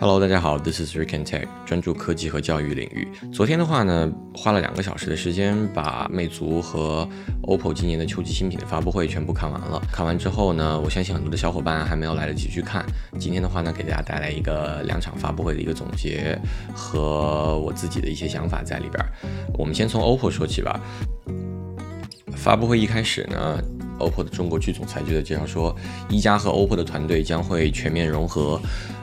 Hello，大家好，This is Rick and Tech，专注科技和教育领域。昨天的话呢，花了两个小时的时间，把魅族和 OPPO 今年的秋季新品的发布会全部看完了。看完之后呢，我相信很多的小伙伴还没有来得及去看。今天的话呢，给大家带来一个两场发布会的一个总结和我自己的一些想法在里边。我们先从 OPPO 说起吧。发布会一开始呢。OPPO 的中国区总裁就在介绍说，一加和 OPPO 的团队将会全面融合。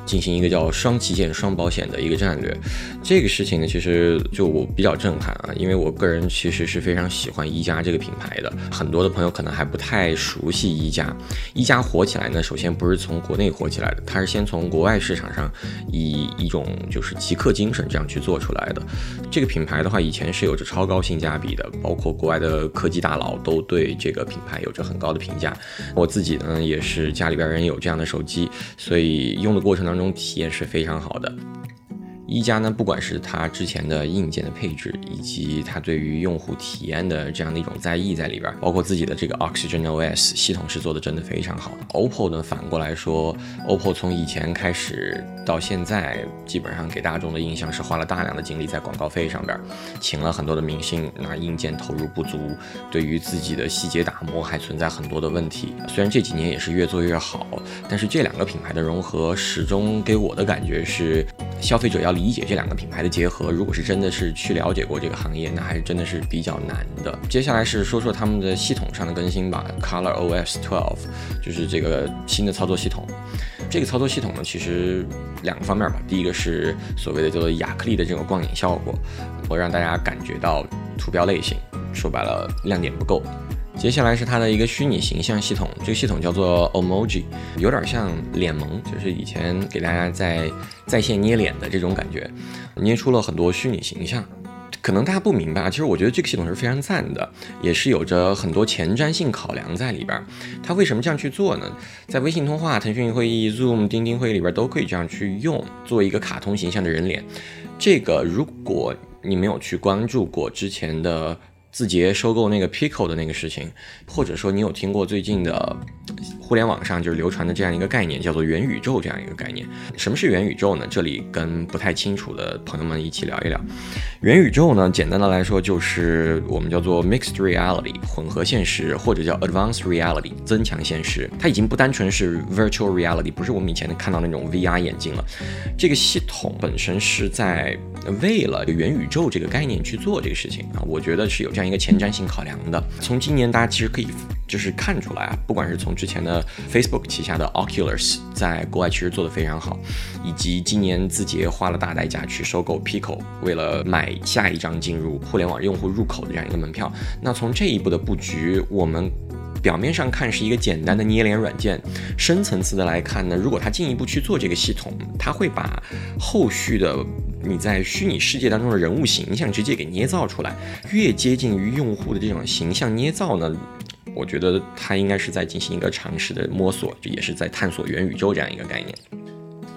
进行一个叫“双旗舰、双保险”的一个战略，这个事情呢，其实就我比较震撼啊，因为我个人其实是非常喜欢一加这个品牌的。很多的朋友可能还不太熟悉一加，一加火起来呢，首先不是从国内火起来的，它是先从国外市场上以一种就是极客精神这样去做出来的。这个品牌的话，以前是有着超高性价比的，包括国外的科技大佬都对这个品牌有着很高的评价。我自己呢，也是家里边人有这样的手机，所以用的过程当中。体验是非常好的。一加呢，不管是它之前的硬件的配置，以及它对于用户体验的这样的一种在意在里边，包括自己的这个 Oxygen OS 系统是做的真的非常好。OPPO 呢，反过来说，OPPO 从以前开始到现在，基本上给大众的印象是花了大量的精力在广告费上边，请了很多的明星，那硬件投入不足，对于自己的细节打磨还存在很多的问题。虽然这几年也是越做越好，但是这两个品牌的融合始终给我的感觉是。消费者要理解这两个品牌的结合，如果是真的是去了解过这个行业，那还是真的是比较难的。接下来是说说他们的系统上的更新吧，Color OS 12就是这个新的操作系统。这个操作系统呢，其实两个方面吧，第一个是所谓的叫做亚克力的这种光影效果，会让大家感觉到图标类型，说白了亮点不够。接下来是它的一个虚拟形象系统，这个系统叫做 Emoji，有点像脸萌，就是以前给大家在在线捏脸的这种感觉，捏出了很多虚拟形象。可能大家不明白啊，其实我觉得这个系统是非常赞的，也是有着很多前瞻性考量在里边。它为什么这样去做呢？在微信通话、腾讯会议、Zoom、钉钉会议里边都可以这样去用，做一个卡通形象的人脸。这个如果你没有去关注过之前的。字节收购那个 Pico 的那个事情，或者说你有听过最近的互联网上就是流传的这样一个概念，叫做元宇宙这样一个概念。什么是元宇宙呢？这里跟不太清楚的朋友们一起聊一聊。元宇宙呢，简单的来说就是我们叫做 Mixed Reality 混合现实，或者叫 Advanced Reality 增强现实。它已经不单纯是 Virtual Reality，不是我们以前看到那种 VR 眼镜了。这个系统本身是在为了元宇宙这个概念去做这个事情啊，我觉得是有这样。一个前瞻性考量的，从今年大家其实可以就是看出来啊，不管是从之前的 Facebook 旗下的 Oculus 在国外其实做的非常好，以及今年字节花了大代价去收购 Pico，为了买下一张进入互联网用户入口的这样一个门票，那从这一步的布局，我们。表面上看是一个简单的捏脸软件，深层次的来看呢，如果它进一步去做这个系统，它会把后续的你在虚拟世界当中的人物形象直接给捏造出来，越接近于用户的这种形象捏造呢，我觉得它应该是在进行一个尝试的摸索，这也是在探索元宇宙这样一个概念。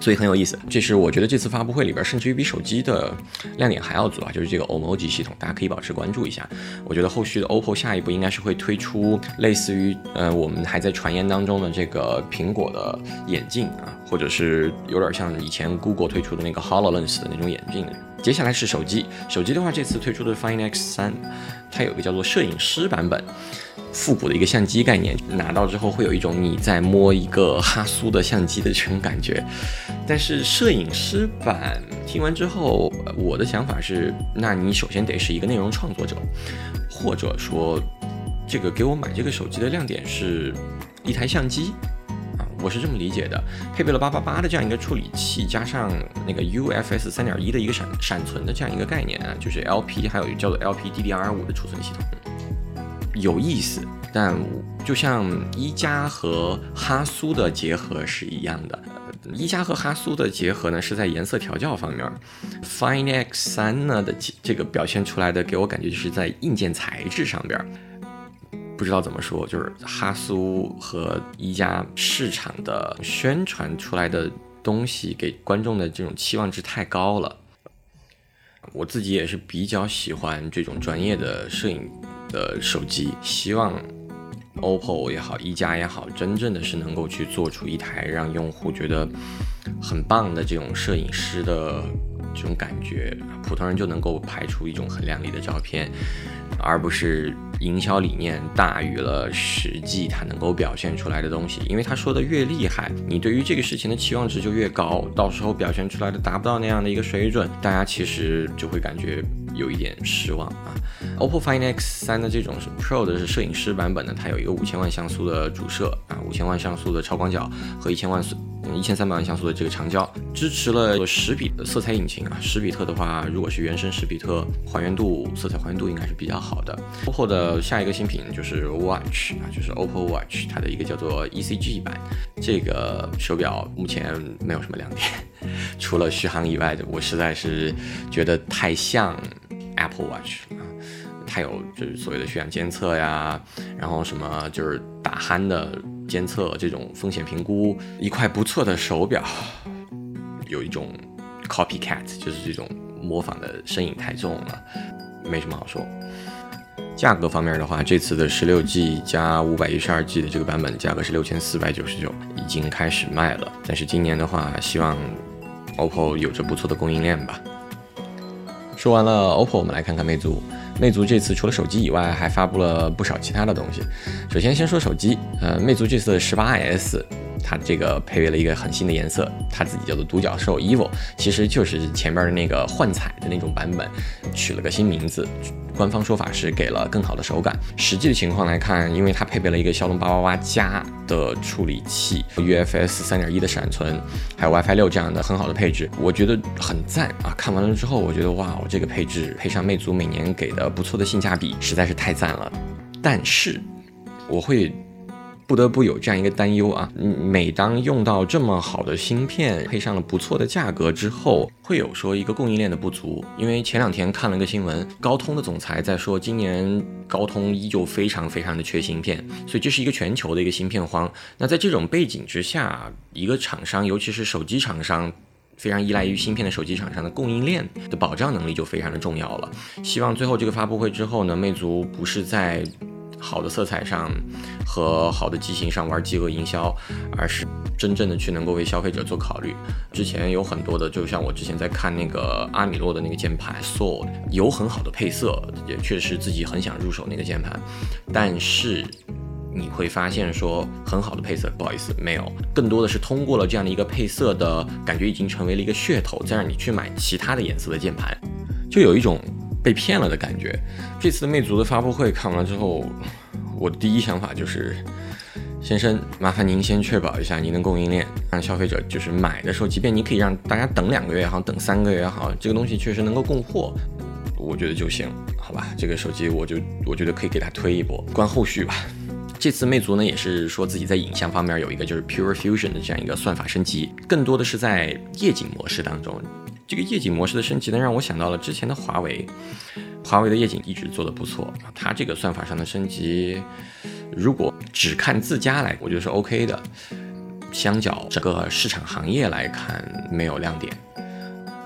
所以很有意思，这是我觉得这次发布会里边，甚至于比手机的亮点还要足啊，就是这个 OMOG 系统，大家可以保持关注一下。我觉得后续的 OPPO 下一步应该是会推出类似于，呃，我们还在传言当中的这个苹果的眼镜啊，或者是有点像以前 Google 推出的那个 Hololens 的那种眼镜。接下来是手机，手机的话，这次推出的 Find X3，它有个叫做摄影师版本。复古的一个相机概念，拿到之后会有一种你在摸一个哈苏的相机的这种感觉。但是摄影师版听完之后，我的想法是，那你首先得是一个内容创作者，或者说，这个给我买这个手机的亮点是一台相机，我是这么理解的，配备了八八八的这样一个处理器，加上那个 UFS 三点一的一个闪闪存的这样一个概念啊，就是 LP 还有叫做 LPDDR5 的储存系统。有意思，但就像一加和哈苏的结合是一样的。一加和哈苏的结合呢，是在颜色调教方面。Find X 三呢的这个表现出来的，给我感觉就是在硬件材质上边，不知道怎么说，就是哈苏和一加市场的宣传出来的东西，给观众的这种期望值太高了。我自己也是比较喜欢这种专业的摄影。的手机，希望 OPPO 也好，一加也好，真正的是能够去做出一台让用户觉得很棒的这种摄影师的这种感觉，普通人就能够拍出一种很靓丽的照片，而不是营销理念大于了实际它能够表现出来的东西。因为他说的越厉害，你对于这个事情的期望值就越高，到时候表现出来的达不到那样的一个水准，大家其实就会感觉。有一点失望啊，OPPO Find X 三的这种是 Pro 的是摄影师版本的，它有一个五千万像素的主摄啊，五千万像素的超广角和一千万一千三百万像素的这个长焦，支持了十比的色彩引擎啊，十比特的话，如果是原生十比特，还原度色彩还原度应该是比较好的。OPPO 的下一个新品就是 Watch 啊，就是 OPPO Watch，它的一个叫做 ECG 版，这个手表目前没有什么亮点，除了续航以外的，我实在是觉得太像。Apple Watch 啊，它有就是所谓的血氧监测呀，然后什么就是打鼾的监测，这种风险评估，一块不错的手表，有一种 copycat，就是这种模仿的身影太重了，没什么好说。价格方面的话，这次的十六 G 加五百一十二 G 的这个版本价格是六千四百九十九，已经开始卖了。但是今年的话，希望 OPPO 有着不错的供应链吧。说完了 OPPO，我们来看看魅族。魅族这次除了手机以外，还发布了不少其他的东西。首先先说手机，呃，魅族这次十八 S。它这个配备了一个很新的颜色，它自己叫做独角兽 Evil，其实就是前边的那个幻彩的那种版本，取了个新名字。官方说法是给了更好的手感。实际的情况来看，因为它配备了一个骁龙八八八加的处理器，UFS 三点一的闪存，还有 WiFi 六这样的很好的配置，我觉得很赞啊！看完了之后，我觉得哇，这个配置配上魅族每年给的不错的性价比，实在是太赞了。但是我会。不得不有这样一个担忧啊，每当用到这么好的芯片，配上了不错的价格之后，会有说一个供应链的不足。因为前两天看了个新闻，高通的总裁在说，今年高通依旧非常非常的缺芯片，所以这是一个全球的一个芯片荒。那在这种背景之下，一个厂商，尤其是手机厂商，非常依赖于芯片的手机厂商的供应链的保障能力就非常的重要了。希望最后这个发布会之后呢，魅族不是在。好的色彩上和好的机型上玩饥饿营销，而是真正的去能够为消费者做考虑。之前有很多的，就像我之前在看那个阿米洛的那个键盘 s o l 有很好的配色，也确实自己很想入手那个键盘。但是你会发现说，很好的配色，不好意思，没有，更多的是通过了这样的一个配色的感觉，已经成为了一个噱头，再让你去买其他的颜色的键盘，就有一种。被骗了的感觉。这次魅族的发布会看完之后，我的第一想法就是，先生，麻烦您先确保一下您的供应链，让消费者就是买的时候，即便你可以让大家等两个月也好，等三个月也好，这个东西确实能够供货，我觉得就行，好吧？这个手机我就我觉得可以给它推一波，观后续吧。这次魅族呢也是说自己在影像方面有一个就是 Pure Fusion 的这样一个算法升级，更多的是在夜景模式当中。这个夜景模式的升级呢，让我想到了之前的华为，华为的夜景一直做的不错，它这个算法上的升级，如果只看自家来，我觉得是 OK 的，相较整个市场行业来看，没有亮点。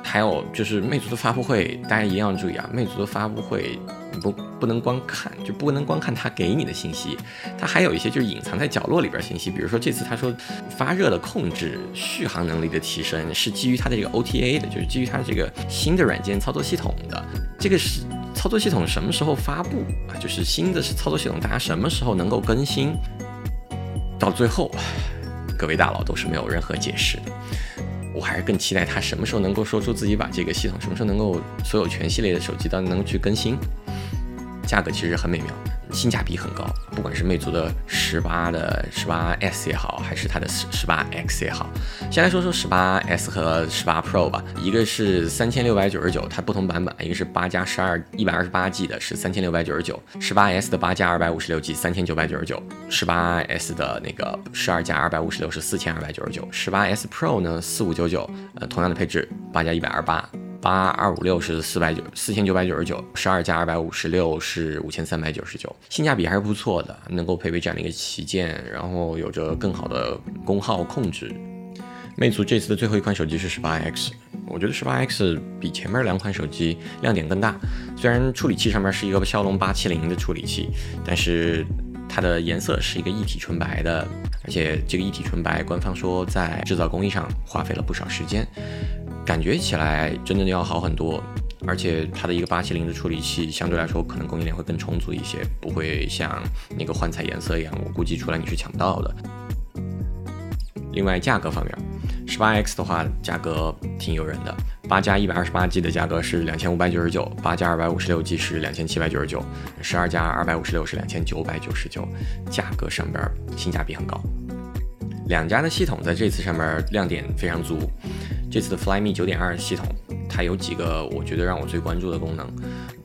还有就是魅族的发布会，大家一定要注意啊！魅族的发布会不不能光看，就不能光看它给你的信息，它还有一些就是隐藏在角落里边信息。比如说这次他说发热的控制、续航能力的提升是基于它的这个 OTA 的，就是基于它这个新的软件操作系统的。这个是操作系统什么时候发布啊？就是新的是操作系统，大家什么时候能够更新？到最后，各位大佬都是没有任何解释的。我还是更期待它什么时候能够说出自己把这个系统什么时候能够所有全系列的手机都能去更新，价格其实很美妙。性价比很高，不管是魅族的十八的十八 S 也好，还是它的十十八 X 也好。先来说说十八 S 和十八 Pro 吧，一个是三千六百九十九，它不同版本，一个是八加十二一百二十八 G 的，是三千六百九十九；十八 S 的八加二百五十六 G 三千九百九十九；十八 S 的那个十二加二百五十六是四千二百九十九；十八 S Pro 呢四五九九，呃，同样的配置，八加一百二十八。八二五六是四百九四千九百九十九，十二加二百五十六是五千三百九十九，性价比还是不错的，能够配备这样的一个旗舰，然后有着更好的功耗控制。魅族这次的最后一款手机是十八 X，我觉得十八 X 比前面两款手机亮点更大，虽然处理器上面是一个骁龙八七零的处理器，但是。它的颜色是一个一体纯白的，而且这个一体纯白，官方说在制造工艺上花费了不少时间，感觉起来真的要好很多。而且它的一个八七零的处理器相对来说可能供应链会更充足一些，不会像那个幻彩颜色一样，我估计出来你是抢不到的。另外价格方面，十八 X 的话价格挺诱人的，八加一百二十八 G 的价格是两千五百九十九，八加二百五十六 G 是两千七百九十九，十二加二百五十六是两千九百九十九，价格上边性价比很高。两家的系统在这次上面亮点非常足，这次的 Flyme 九点二系统。它有几个我觉得让我最关注的功能，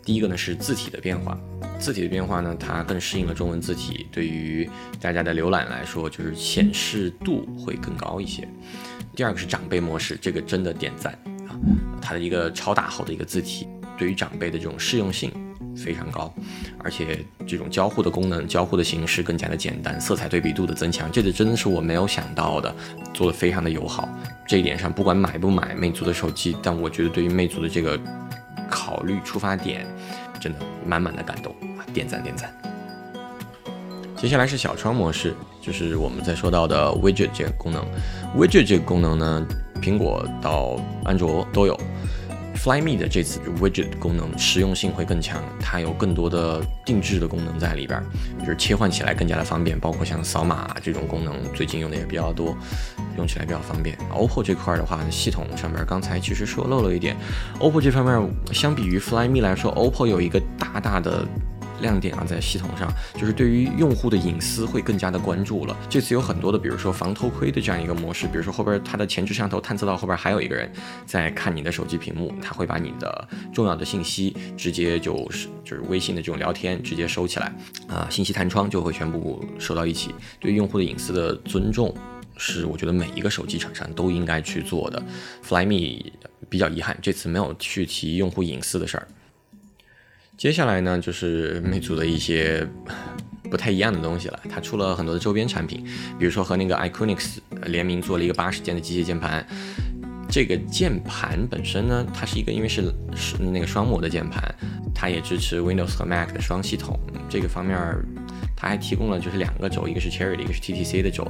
第一个呢是字体的变化，字体的变化呢，它更适应了中文字体，对于大家的浏览来说，就是显示度会更高一些。第二个是长辈模式，这个真的点赞啊，它的一个超大号的一个字体，对于长辈的这种适用性。非常高，而且这种交互的功能、交互的形式更加的简单，色彩对比度的增强，这个真的是我没有想到的，做的非常的友好。这一点上，不管买不买魅族的手机，但我觉得对于魅族的这个考虑出发点，真的满满的感动啊！点赞点赞。接下来是小窗模式，就是我们在说到的 Widget 这个功能。Widget 这个功能呢，苹果到安卓都有。Flyme 的这次 Widget 功能实用性会更强，它有更多的定制的功能在里边，就是切换起来更加的方便，包括像扫码这种功能，最近用的也比较多，用起来比较方便。OPPO 这块的话，系统上面刚才其实说漏了一点，OPPO 这方面相比于 Flyme 来说，OPPO 有一个大大的。亮点啊，在系统上就是对于用户的隐私会更加的关注了。这次有很多的，比如说防偷窥的这样一个模式，比如说后边它的前置摄像头探测到后边还有一个人在看你的手机屏幕，它会把你的重要的信息直接就是就是微信的这种聊天直接收起来啊，信息弹窗就会全部收到一起。对用户的隐私的尊重是我觉得每一个手机厂商都应该去做的。Flyme 比较遗憾，这次没有去提用户隐私的事儿。接下来呢，就是魅族的一些不太一样的东西了。它出了很多的周边产品，比如说和那个 Iconics 联名做了一个八十键的机械键盘。这个键盘本身呢，它是一个因为是是那个双模的键盘，它也支持 Windows 和 Mac 的双系统。这个方面。它还提供了就是两个轴，一个是 Cherry 的，一个是 TTC 的轴。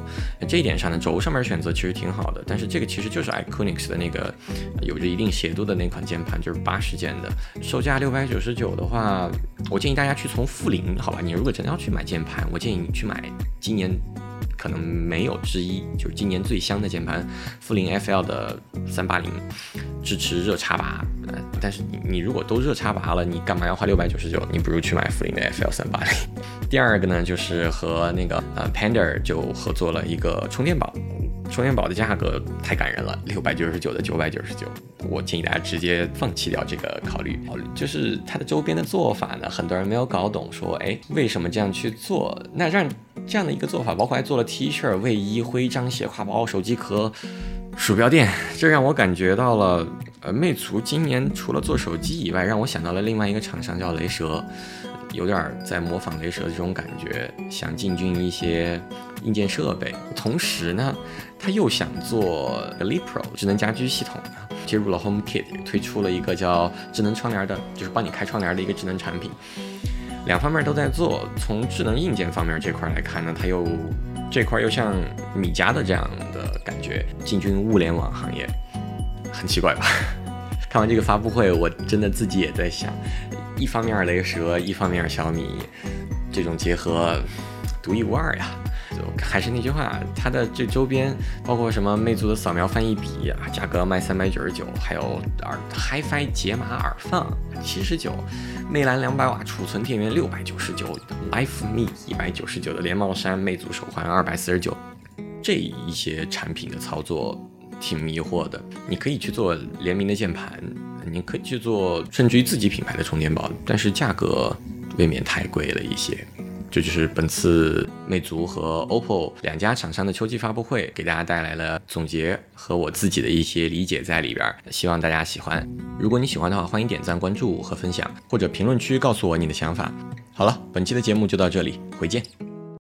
这一点上呢，轴上面选择其实挺好的。但是这个其实就是 Iconix 的那个有着一定斜度的那款键盘，就是八十键的，售价六百九十九的话，我建议大家去从负零，好吧？你如果真的要去买键盘，我建议你去买今年。可能没有之一，就是今年最香的键盘，富林 FL 的三八零，支持热插拔。呃，但是你你如果都热插拔了，你干嘛要花六百九十九？你不如去买富林的 FL 三八零。第二个呢，就是和那个呃 Panda 就合作了一个充电宝。充电宝的价格太感人了，六百九十九的九百九十九，我建议大家直接放弃掉这个考虑。就是它的周边的做法呢，很多人没有搞懂，说哎为什么这样去做？那让这样的一个做法，包括还做了 T 恤、卫衣、徽章、斜挎包、手机壳、鼠标垫，这让我感觉到了，呃，魅族今年除了做手机以外，让我想到了另外一个厂商叫雷蛇。有点在模仿雷蛇这种感觉，想进军一些硬件设备，同时呢，他又想做 Lipro 智能家居系统，接入了 HomeKit，推出了一个叫智能窗帘的，就是帮你开窗帘的一个智能产品，两方面都在做。从智能硬件方面这块来看呢，它又这块又像米家的这样的感觉，进军物联网行业，很奇怪吧？看完这个发布会，我真的自己也在想。一方面雷蛇，一方面小米，这种结合独一无二呀。还是那句话，它的这周边包括什么魅族的扫描翻译笔啊，价格卖三百九十九，还有耳 HiFi 解码耳放七十九，魅蓝两百瓦储存电源六百九十九，Life Me 一百九十九的连帽衫，魅族手环二百四十九，这一些产品的操作挺迷惑的。你可以去做联名的键盘。你可以去做甚至于自己品牌的充电宝，但是价格未免太贵了一些。这就是本次魅族和 OPPO 两家厂商的秋季发布会，给大家带来了总结和我自己的一些理解在里边，希望大家喜欢。如果你喜欢的话，欢迎点赞、关注和分享，或者评论区告诉我你的想法。好了，本期的节目就到这里，回见。